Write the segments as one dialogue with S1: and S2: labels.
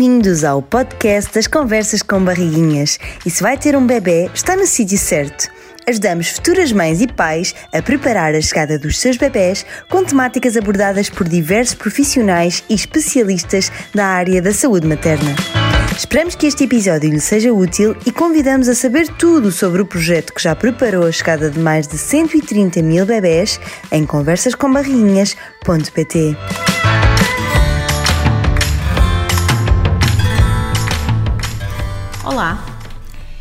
S1: Bem-vindos ao podcast das Conversas com Barriguinhas. E se vai ter um bebê, está no sítio certo. Ajudamos futuras mães e pais a preparar a chegada dos seus bebés com temáticas abordadas por diversos profissionais e especialistas da área da saúde materna. Esperamos que este episódio lhe seja útil e convidamos a saber tudo sobre o projeto que já preparou a chegada de mais de 130 mil bebés em conversascombarriguinhas.pt.
S2: Olá,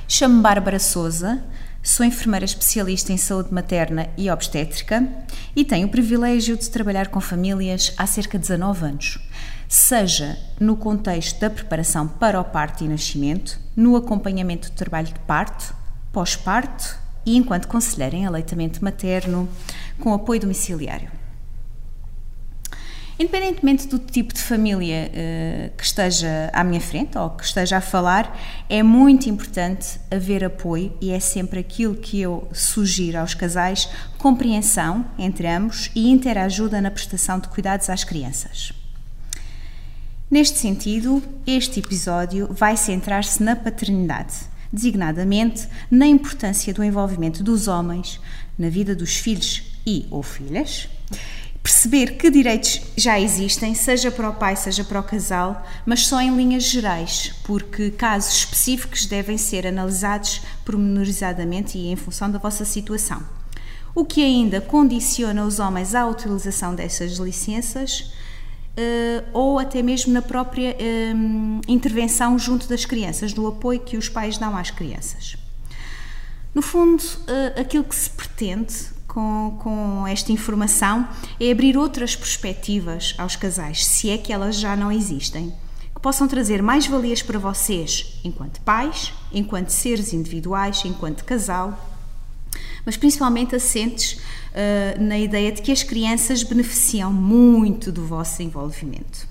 S2: chamo-me Bárbara Souza, sou enfermeira especialista em saúde materna e obstétrica e tenho o privilégio de trabalhar com famílias há cerca de 19 anos, seja no contexto da preparação para o parto e nascimento, no acompanhamento do trabalho de parto, pós-parto e enquanto conselheira em aleitamento materno com apoio domiciliário. Independentemente do tipo de família uh, que esteja à minha frente ou que esteja a falar, é muito importante haver apoio e é sempre aquilo que eu sugiro aos casais: compreensão entre ambos e interajuda na prestação de cuidados às crianças. Neste sentido, este episódio vai centrar-se na paternidade, designadamente na importância do envolvimento dos homens na vida dos filhos e ou filhas perceber que direitos já existem, seja para o pai, seja para o casal, mas só em linhas gerais, porque casos específicos devem ser analisados pormenorizadamente e em função da vossa situação. O que ainda condiciona os homens à utilização dessas licenças Uh, ou até mesmo na própria uh, intervenção junto das crianças, do apoio que os pais dão às crianças. No fundo, uh, aquilo que se pretende com, com esta informação é abrir outras perspectivas aos casais, se é que elas já não existem, que possam trazer mais valias para vocês, enquanto pais, enquanto seres individuais, enquanto casal, mas principalmente assentes uh, na ideia de que as crianças beneficiam muito do vosso envolvimento.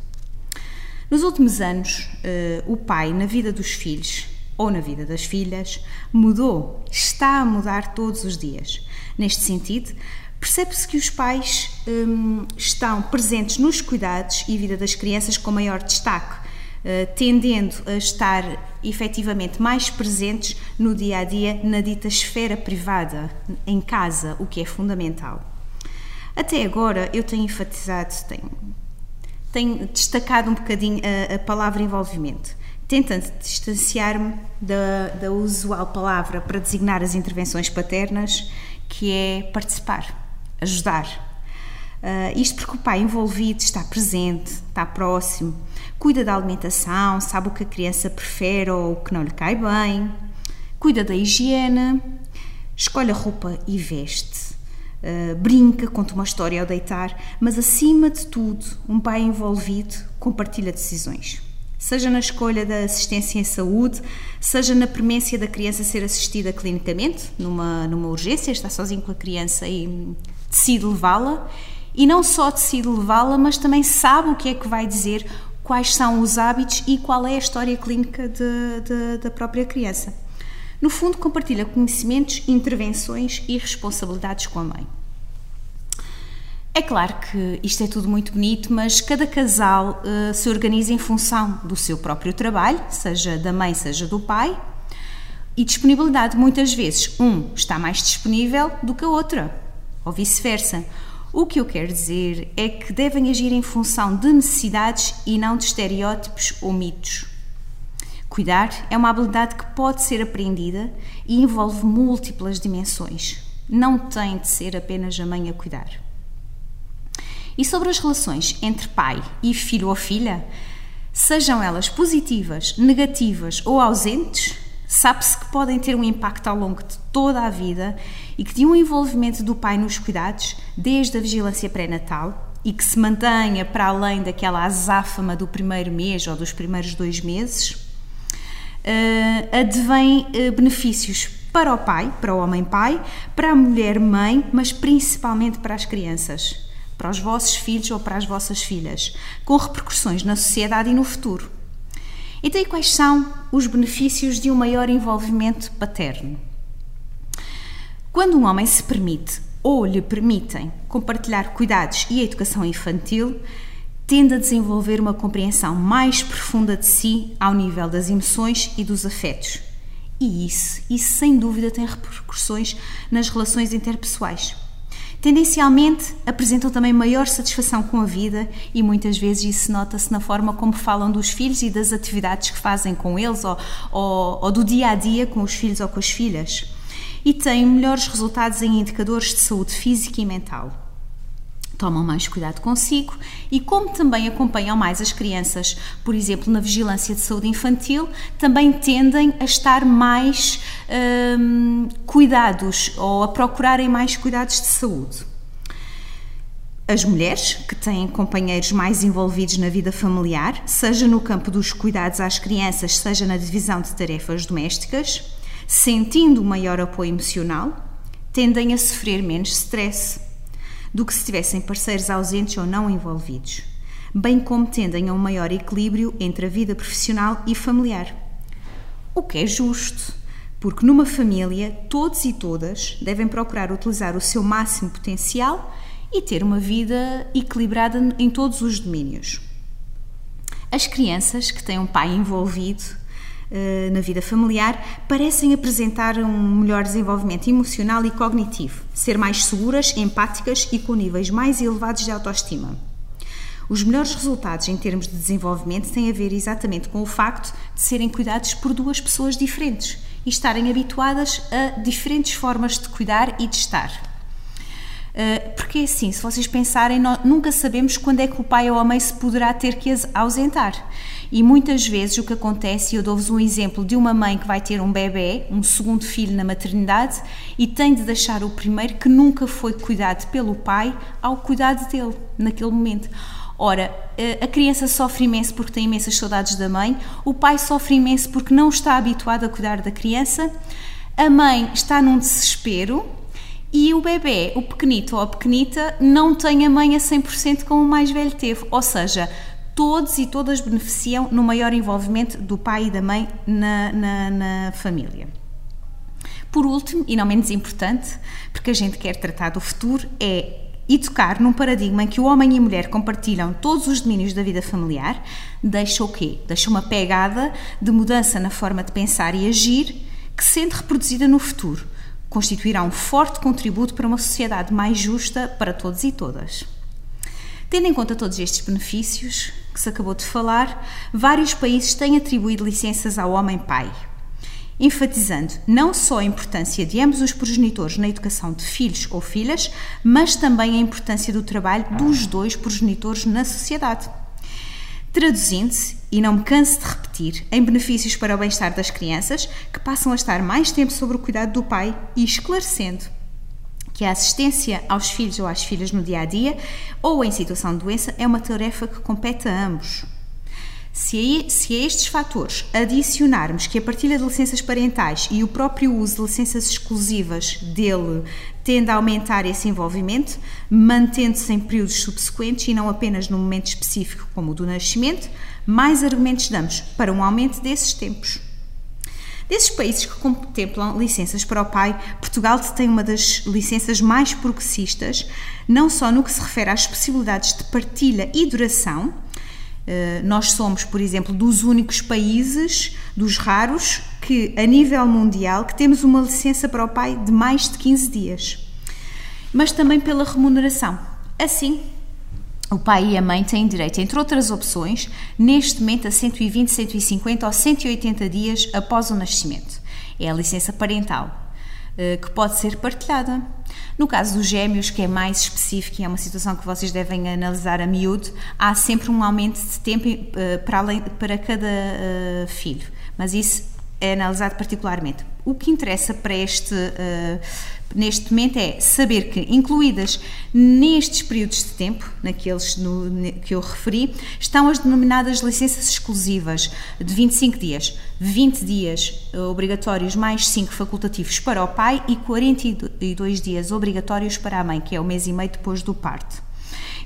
S2: Nos últimos anos, uh, o pai, na vida dos filhos ou na vida das filhas, mudou, está a mudar todos os dias. Neste sentido, percebe-se que os pais hum, estão presentes nos cuidados e vida das crianças com maior destaque, uh, tendendo a estar efetivamente mais presentes no dia a dia na dita esfera privada, em casa, o que é fundamental. Até agora eu tenho enfatizado, tenho, tenho destacado um bocadinho a, a palavra envolvimento tentando distanciar-me da, da usual palavra para designar as intervenções paternas que é participar, ajudar. Uh, isto porque o pai envolvido está presente, está próximo, cuida da alimentação, sabe o que a criança prefere ou o que não lhe cai bem, cuida da higiene, escolhe a roupa e veste, uh, brinca, conta uma história ao deitar, mas acima de tudo, um pai envolvido compartilha decisões seja na escolha da assistência em saúde, seja na premência da criança ser assistida clinicamente, numa, numa urgência, está sozinho com a criança e decide levá-la, e não só decide levá-la, mas também sabe o que é que vai dizer, quais são os hábitos e qual é a história clínica de, de, da própria criança. No fundo, compartilha conhecimentos, intervenções e responsabilidades com a mãe. É claro que isto é tudo muito bonito, mas cada casal uh, se organiza em função do seu próprio trabalho, seja da mãe, seja do pai, e disponibilidade. Muitas vezes, um está mais disponível do que a outra, ou vice-versa. O que eu quero dizer é que devem agir em função de necessidades e não de estereótipos ou mitos. Cuidar é uma habilidade que pode ser aprendida e envolve múltiplas dimensões. Não tem de ser apenas a mãe a cuidar. E sobre as relações entre pai e filho ou filha, sejam elas positivas, negativas ou ausentes, sabe-se que podem ter um impacto ao longo de toda a vida e que de um envolvimento do pai nos cuidados, desde a vigilância pré-natal, e que se mantenha para além daquela azáfama do primeiro mês ou dos primeiros dois meses, uh, advém uh, benefícios para o pai, para o homem-pai, para a mulher-mãe, mas principalmente para as crianças para os vossos filhos ou para as vossas filhas, com repercussões na sociedade e no futuro. Então, e quais são os benefícios de um maior envolvimento paterno? Quando um homem se permite ou lhe permitem compartilhar cuidados e a educação infantil, tende a desenvolver uma compreensão mais profunda de si ao nível das emoções e dos afetos. E isso, isso sem dúvida tem repercussões nas relações interpessoais. Tendencialmente apresentam também maior satisfação com a vida e muitas vezes isso nota-se na forma como falam dos filhos e das atividades que fazem com eles ou, ou, ou do dia a dia com os filhos ou com as filhas. E têm melhores resultados em indicadores de saúde física e mental tomam mais cuidado consigo e, como também acompanham mais as crianças, por exemplo, na vigilância de saúde infantil, também tendem a estar mais hum, cuidados ou a procurarem mais cuidados de saúde. As mulheres que têm companheiros mais envolvidos na vida familiar, seja no campo dos cuidados às crianças, seja na divisão de tarefas domésticas, sentindo maior apoio emocional, tendem a sofrer menos stress do que se tivessem parceiros ausentes ou não envolvidos, bem como tendem a um maior equilíbrio entre a vida profissional e familiar. O que é justo, porque numa família todos e todas devem procurar utilizar o seu máximo potencial e ter uma vida equilibrada em todos os domínios. As crianças que têm um pai envolvido na vida familiar parecem apresentar um melhor desenvolvimento emocional e cognitivo, ser mais seguras, empáticas e com níveis mais elevados de autoestima. Os melhores resultados em termos de desenvolvimento têm a ver exatamente com o facto de serem cuidados por duas pessoas diferentes e estarem habituadas a diferentes formas de cuidar e de estar. Eh, porque assim, se vocês pensarem, nunca sabemos quando é que o pai ou a mãe se poderá ter que ausentar. E muitas vezes o que acontece, eu dou-vos um exemplo de uma mãe que vai ter um bebê, um segundo filho na maternidade, e tem de deixar o primeiro que nunca foi cuidado pelo pai ao cuidado dele, naquele momento. Ora, a criança sofre imenso porque tem imensas saudades da mãe, o pai sofre imenso porque não está habituado a cuidar da criança, a mãe está num desespero e o bebê, o pequenito ou a pequenita, não tem a mãe a 100% como o mais velho teve. Ou seja, todos e todas beneficiam no maior envolvimento do pai e da mãe na, na, na família. Por último, e não menos importante, porque a gente quer tratar do futuro, é educar num paradigma em que o homem e a mulher compartilham todos os domínios da vida familiar, deixa o quê? Deixa uma pegada de mudança na forma de pensar e agir que, sendo reproduzida no futuro, constituirá um forte contributo para uma sociedade mais justa para todos e todas. Tendo em conta todos estes benefícios que se acabou de falar, vários países têm atribuído licenças ao homem-pai, enfatizando não só a importância de ambos os progenitores na educação de filhos ou filhas, mas também a importância do trabalho dos dois progenitores na sociedade. Traduzindo-se, e não me canso de repetir, em benefícios para o bem-estar das crianças, que passam a estar mais tempo sobre o cuidado do pai e esclarecendo que a assistência aos filhos ou às filhas no dia a dia ou em situação de doença é uma tarefa que compete a ambos. Se a, se estes fatores adicionarmos que a partilha de licenças parentais e o próprio uso de licenças exclusivas dele tende a aumentar esse envolvimento, mantendo-se em períodos subsequentes e não apenas num momento específico como o do nascimento, mais argumentos damos para um aumento desses tempos. Desses países que contemplam licenças para o pai, Portugal tem uma das licenças mais progressistas, não só no que se refere às possibilidades de partilha e duração. Eh, nós somos, por exemplo, dos únicos países, dos raros, que a nível mundial, que temos uma licença para o pai de mais de 15 dias. Mas também pela remuneração. Assim, o pai e a mãe têm direito, entre outras opções, neste momento a 120, 150 ou 180 dias após o nascimento. É a licença parental, eh, que pode ser partilhada. No caso dos gêmeos, que é mais específico e é uma situação que vocês devem analisar a miúdo, há sempre um aumento de tempo eh, para, além, para cada eh, filho, mas isso é analisado particularmente. O que interessa para este neste momento é saber que, incluídas nestes períodos de tempo, naqueles no, que eu referi, estão as denominadas licenças exclusivas de 25 dias, 20 dias obrigatórios mais 5 facultativos para o pai e 42 dias obrigatórios para a mãe, que é o mês e meio depois do parto.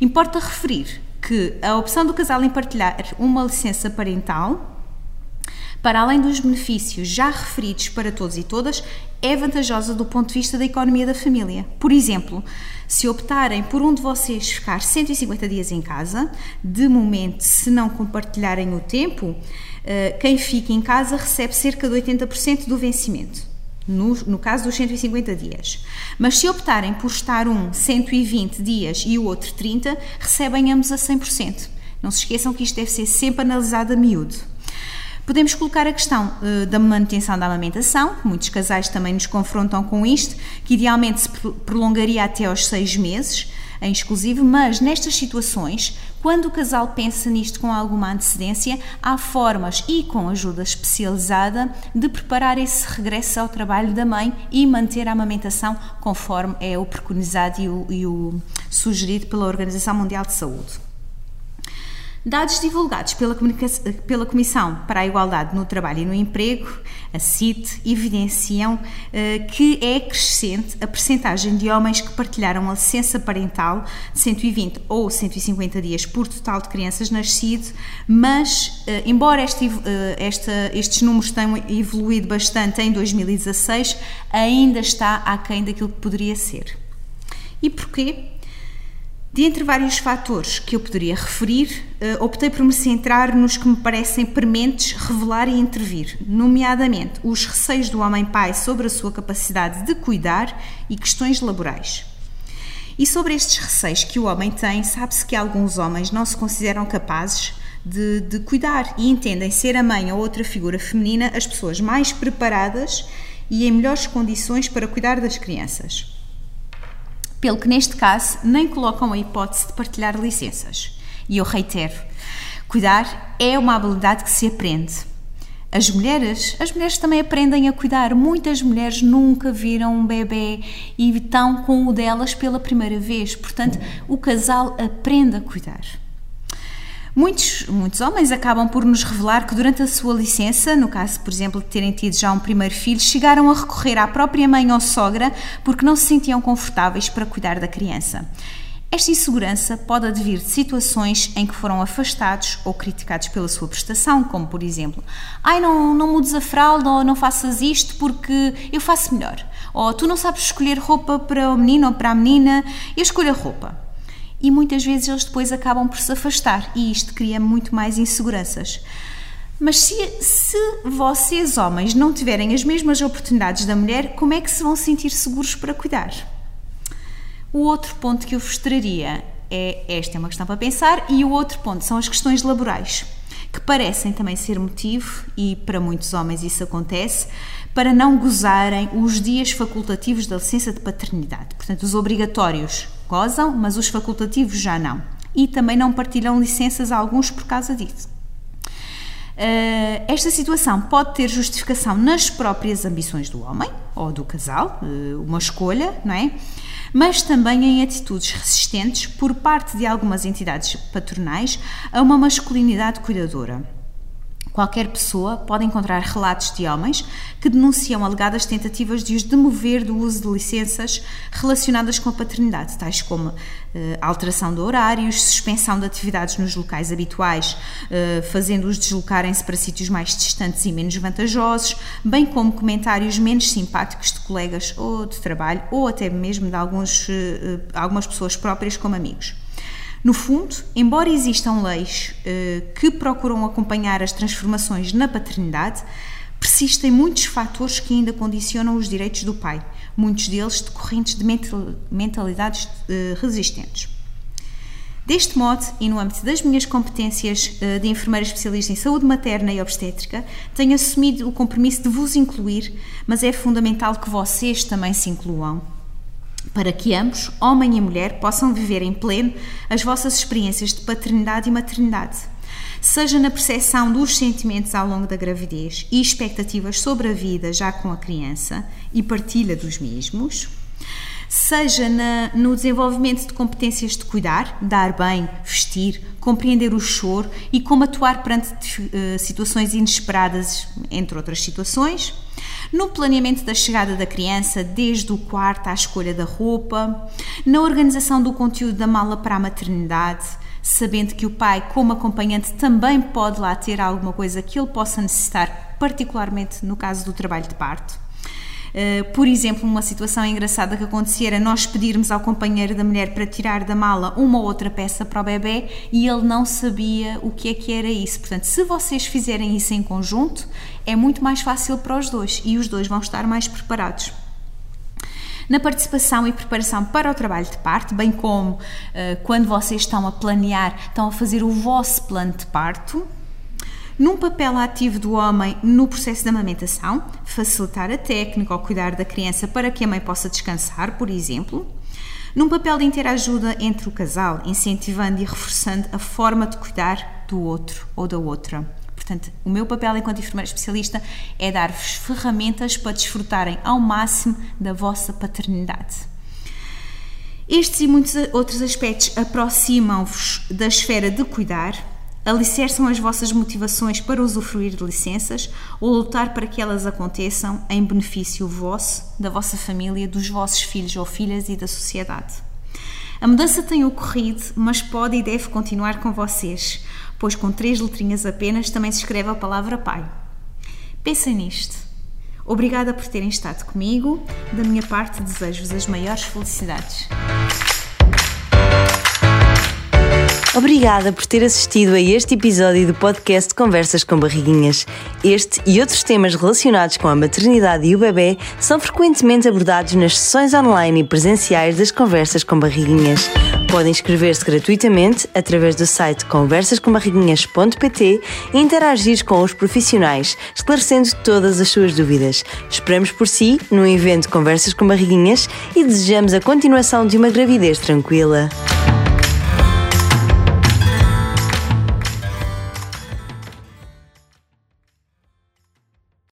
S2: Importa referir que a opção do casal em partilhar uma licença parental para além dos benefícios já referidos para todos e todas, é vantajosa do ponto de vista da economia da família. Por exemplo, se optarem por um de vocês ficar 150 dias em casa, de momento, se não compartilharem o tempo, eh, quem fica em casa recebe cerca de 80% do vencimento. No, no, caso dos 150 dias. Mas se optarem por estar um 120 dias e o outro 30, recebem ambos a 100%. Não se esqueçam que isto deve ser sempre analisado a miúdo. Podemos colocar a questão uh, da manutenção da amamentação, muitos casais também nos confrontam com isto, que idealmente se prolongaria até aos seis meses, em exclusivo, mas nestas situações, quando o casal pensa nisto com alguma antecedência, há formas e com ajuda especializada de preparar esse regresso ao trabalho da mãe e manter a amamentação conforme é o preconizado e o, e o sugerido pela Organização Mundial de Saúde. Dados divulgados pela, pela, Comissão para a Igualdade no Trabalho e no Emprego, a CIT, evidenciam uh, que é crescente a percentagem de homens que partilharam a licença parental de 120 ou 150 dias por total de crianças nascidas, mas, uh, embora este, uh, esta, estes números tenham evoluído bastante em 2016, ainda está aquém daquilo que poderia ser. E porquê? De entre vários fatores que eu poderia referir, eh, optei por me centrar nos que me parecem prementes revelar e intervir, nomeadamente os receios do homem-pai sobre a sua capacidade de cuidar e questões laborais. E sobre estes receios que o homem tem, sabe-se que alguns homens não se consideram capazes de, de cuidar e entendem ser a mãe ou outra figura feminina as pessoas mais preparadas e em melhores condições para cuidar das crianças pelo que neste caso nem colocam a hipótese de partilhar licenças. E eu reitero, cuidar é uma habilidade que se aprende. As mulheres, as mulheres também aprendem a cuidar. Muitas mulheres nunca viram um bebê e estão com o delas pela primeira vez. Portanto, o casal aprende a cuidar. Muitos, muitos homens acabam por nos revelar que durante a sua licença, no caso, por exemplo, de terem tido já um primeiro filho, chegaram a recorrer à própria mãe ou sogra porque não se sentiam confortáveis para cuidar da criança. Esta insegurança pode advir de situações em que foram afastados ou criticados pela sua prestação, como por exemplo, ai não, não mudes a fralda ou não faças isto porque eu faço melhor. Ou tu não sabes escolher roupa para o menino ou para a menina, eu escolho a roupa e muitas vezes eles depois acabam por se afastar e isto cria muito mais inseguranças. Mas se, se vocês, homens, não tiverem as mesmas oportunidades da mulher, como é que se vão sentir seguros para cuidar? O outro ponto que eu vos traria é esta é uma questão para pensar, e o outro ponto são as questões laborais, que parecem também ser motivo, e para muitos homens isso acontece, para não gozarem os dias facultativos da licença de paternidade. Portanto, os obrigatórios gozam, mas os facultativos já não. E também não partilham licenças a alguns por causa disso. Uh, esta situação pode ter justificação nas próprias ambições do homem ou do casal, uh, uma escolha, não é? Mas também em atitudes resistentes por parte de algumas entidades patronais a uma masculinidade cuidadora. Qualquer pessoa pode encontrar relatos de homens que denunciam alegadas tentativas de os demover do uso de licenças relacionadas com a paternidade, tais como eh, alteração de horários, suspensão de atividades nos locais habituais, eh, fazendo-os deslocarem-se para sítios mais distantes e menos vantajosos, bem como comentários menos simpáticos de colegas ou de trabalho, ou até mesmo de alguns, eh, algumas pessoas próprias como amigos. No fundo, embora existam leis eh, que procuram acompanhar as transformações na paternidade, persistem muitos fatores que ainda condicionam os direitos do pai, muitos deles decorrentes de mentalidades eh, resistentes. Deste modo, e no âmbito das minhas competências eh, de enfermeira especialista em saúde materna e obstétrica, tenho assumido o compromisso de vos incluir, mas é fundamental que vocês também se incluam para que ambos, homem e mulher, possam viver em pleno as vossas experiências de paternidade e maternidade, seja na percepção dos sentimentos ao longo da gravidez e expectativas sobre a vida já com a criança e partilha dos mesmos, seja na, no desenvolvimento de competências de cuidar, dar bem, vestir, compreender o choro e como atuar perante uh, situações inesperadas, entre outras situações no planeamento da chegada da criança, desde o quarto à escolha da roupa, na organização do conteúdo da mala para a maternidade, sabendo que o pai, como acompanhante, também pode lá ter alguma coisa que ele possa necessitar, particularmente no caso do trabalho de parto. Uh, por exemplo, uma situação engraçada que acontecia era nós pedirmos ao companheiro da mulher para tirar da mala uma ou outra peça para o bebê e ele não sabia o que é que era isso. Portanto, se vocês fizerem isso em conjunto, é muito mais fácil para os dois e os dois vão estar mais preparados na participação e preparação para o trabalho de parto, bem como uh, quando vocês estão a planear, estão a fazer o vosso plano de parto, num papel ativo do homem no processo da amamentação, facilitar a técnica ou cuidar da criança para que a mãe possa descansar, por exemplo. Num papel de interajuda entre o casal, incentivando e reforçando a forma de cuidar do outro ou da outra. Portanto, o meu papel enquanto enfermeira especialista é dar-vos ferramentas para desfrutarem ao máximo da vossa paternidade. Estes e muitos outros aspectos aproximam-vos da esfera de cuidar, alicerçam as vossas motivações para usufruir de licenças ou lutar para que elas aconteçam em benefício vosso, da vossa família, dos vossos filhos ou filhas e da sociedade. A mudança tem ocorrido, mas pode e deve continuar com vocês, pois com três letrinhas apenas também se escreve a palavra Pai. Pensem nisto. Obrigada por terem estado comigo. Da minha parte, desejo-vos as maiores felicidades.
S1: Obrigada por ter assistido a este episódio do podcast Conversas com Barriguinhas. Este e outros temas relacionados com a maternidade e o bebê são frequentemente abordados nas sessões online e presenciais das Conversas com Barriguinhas. Podem inscrever-se gratuitamente através do site conversascombarriguinhas.pt e interagir com os profissionais, esclarecendo todas as suas dúvidas. Esperamos por si no evento Conversas com Barriguinhas e desejamos a continuação de uma gravidez tranquila.